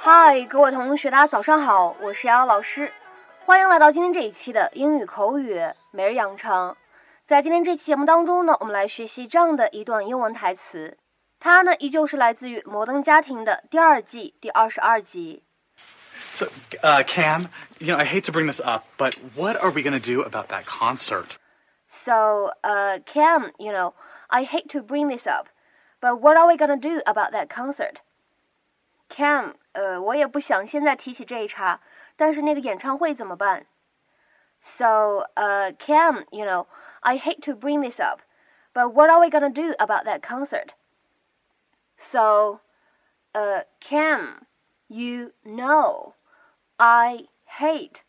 嗨，各位同学，大家早上好，我是瑶瑶老师，欢迎来到今天这一期的英语口语每日养成。在今天这期节目当中呢，我们来学习这样的一段英文台词，它呢依旧是来自于《摩登家庭》的第二季第二十二集。 So, uh, Cam, you know, I hate to bring this up, but what are we going to do about that concert? So, uh, Cam, you know, I hate to bring this up, but what are we gonna do about that concert? Cam， 呃，我也不想现在提起这一茬，但是那个演唱会怎么办？So, uh, Cam, you know, I hate to bring this up, but what are we gonna do about that concert? So, uh, Cam, you know, I hate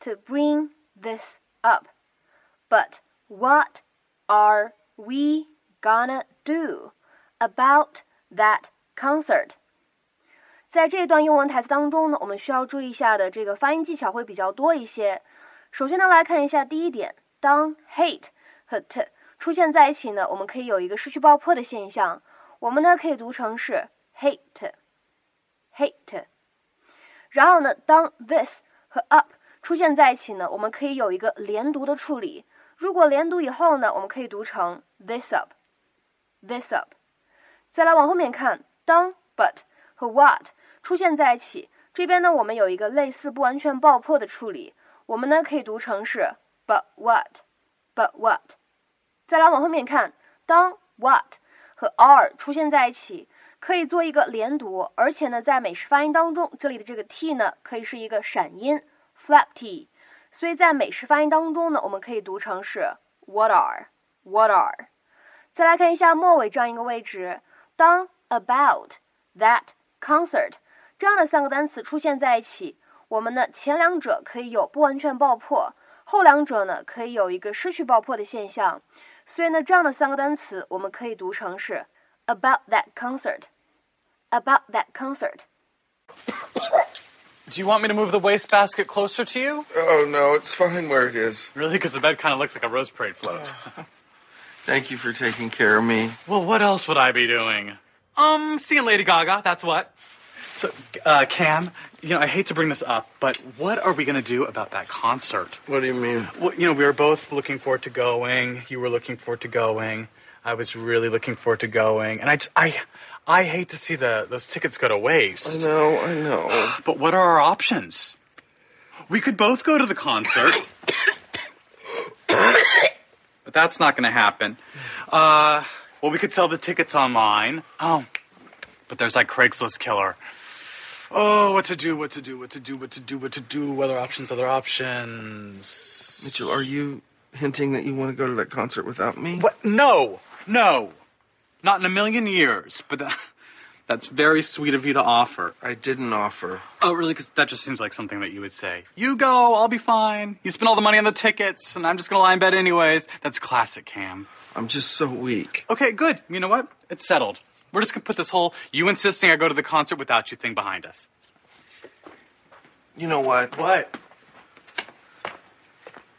to bring this up, but what are we gonna do about that concert? 在这一段英文台词当中呢，我们需要注意一下的这个发音技巧会比较多一些。首先呢，来看一下第一点，当 hate 和 t 出现在一起呢，我们可以有一个失去爆破的现象。我们呢可以读成是 hate，hate。然后呢，当 this 和 up 出现在一起呢，我们可以有一个连读的处理。如果连读以后呢，我们可以读成 this up，this up。再来往后面看，当 but 和 what 出现在一起，这边呢我们有一个类似不完全爆破的处理，我们呢可以读成是 but what，but what。再来往后面看，当 what 和 are 出现在一起，可以做一个连读，而且呢在美式发音当中，这里的这个 t 呢可以是一个闪音 flap t。所以在美式发音当中呢，我们可以读成是 what are what are。再来看一下末尾这样一个位置，当 about that concert 这样的三个单词出现在一起，我们呢前两者可以有不完全爆破，后两者呢可以有一个失去爆破的现象。所以呢，这样的三个单词我们可以读成是 about that concert about that concert。 Do you want me to move the wastebasket closer to you? Oh, no, it's fine where it is. Really? Because the bed kind of looks like a Rose Parade float. Thank you for taking care of me. well, what else would I be doing? Um, seeing Lady Gaga, that's what. So, uh, Cam, you know, I hate to bring this up, but what are we going to do about that concert? What do you mean? Well, you know, we were both looking forward to going. You were looking forward to going. I was really looking forward to going, and I just, I, I hate to see the those tickets go to waste. I know, I know. But what are our options? We could both go to the concert. but that's not going to happen. Uh, well, we could sell the tickets online. Oh, but there's that Craigslist killer. Oh, what to do, what to do, what to do, what to do, what to do, other options, other options. Mitchell, are you hinting that you want to go to that concert without me? What? No, no. Not in a million years, but that, that's very sweet of you to offer. I didn't offer. Oh, really? Because that just seems like something that you would say. You go, I'll be fine. You spend all the money on the tickets, and I'm just gonna lie in bed anyways. That's classic, Cam. I'm just so weak. Okay, good. You know what? It's settled. We're just gonna put this whole you insisting I go to the concert without you thing behind us. You know what? What?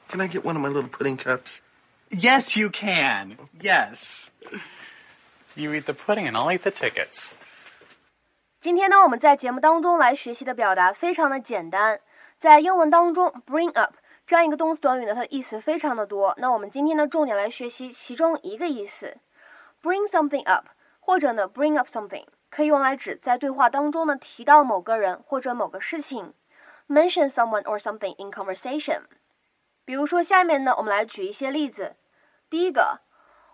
Can I get one of my little pudding cups? Yes, you can. Yes. You eat the pudding, and I'll eat the tickets. 今天呢，我们在节目当中来学习的表达非常的简单，在英文当中，bring up 这样一个动词短语呢，它的意思非常的多。那我们今天呢，重点来学习其中一个意思，bring something up， 或者呢，bring up something，可以用来指在对话当中呢提到某个人或者某个事情，mention someone or something in conversation。比如说下面呢，我们来举一些例子。第一个，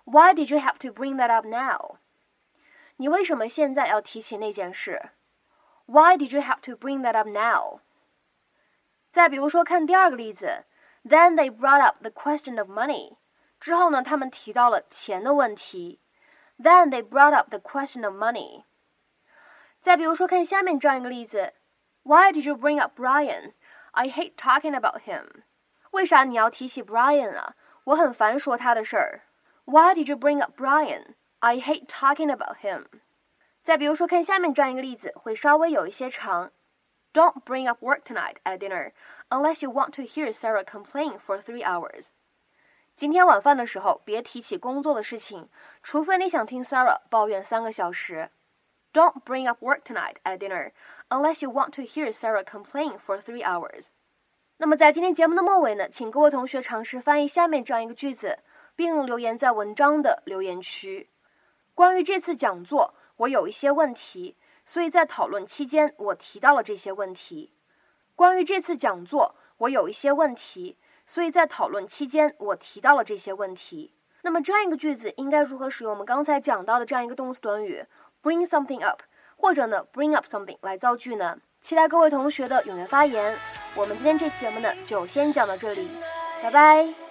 Why did you have to bring that up now？你为什么现在要提起那件事？Why did you have to bring that up now？再比如说，看第二个例子，Then they brought up the question of money。之后呢，他们提到了钱的问题。 Then they brought up the question of money。再比如说，看下面这样一个例子，Why did you bring up Brian? I hate talking about him。为啥你要提起 Brian 啊？我很烦说他的事儿。Why did you bring up Brian? I hate talking about him. 再比如说，看下面这样一个例子，会稍微有一些长。Don't bring up work tonight at dinner unless you want to hear Sarah complain for three hours. 今天晚饭的时候，别提起工作的事情，除非你想听 Sarah 抱怨三个小时。Don't bring up work tonight at dinner unless you want to hear Sarah complain for three hours. 那么在今天节目的末尾呢，请各位同学尝试翻译下面这样一个句子，并留言在文章的留言区。关于这次讲座，我有一些问题，所以在讨论期间我提到了这些问题。关于这次讲座，我有一些问题，所以在讨论期间我提到了这些问题。那么这样一个句子应该如何使用我们刚才讲到的这样一个动词短语 bring something up，或者呢 bring up something 来造句呢？期待各位同学的踊跃发言。我们今天这期节目呢就先讲到这里，拜拜。